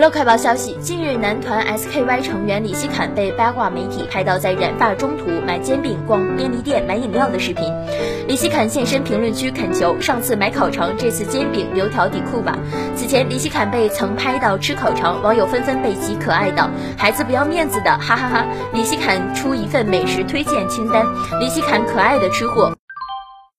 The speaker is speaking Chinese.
娱乐快报消息近日男团 sky 成员李希侃被八卦媒体拍到在染发中途买煎饼逛便利店买饮料的视频。李希侃现身评论区恳求上次买烤肠这次煎饼留条底裤吧。此前李希侃被曾拍到吃烤肠网友纷纷被其可爱到孩子不要面子的哈哈哈。李希侃出一份美食推荐清单李希侃可爱的吃货。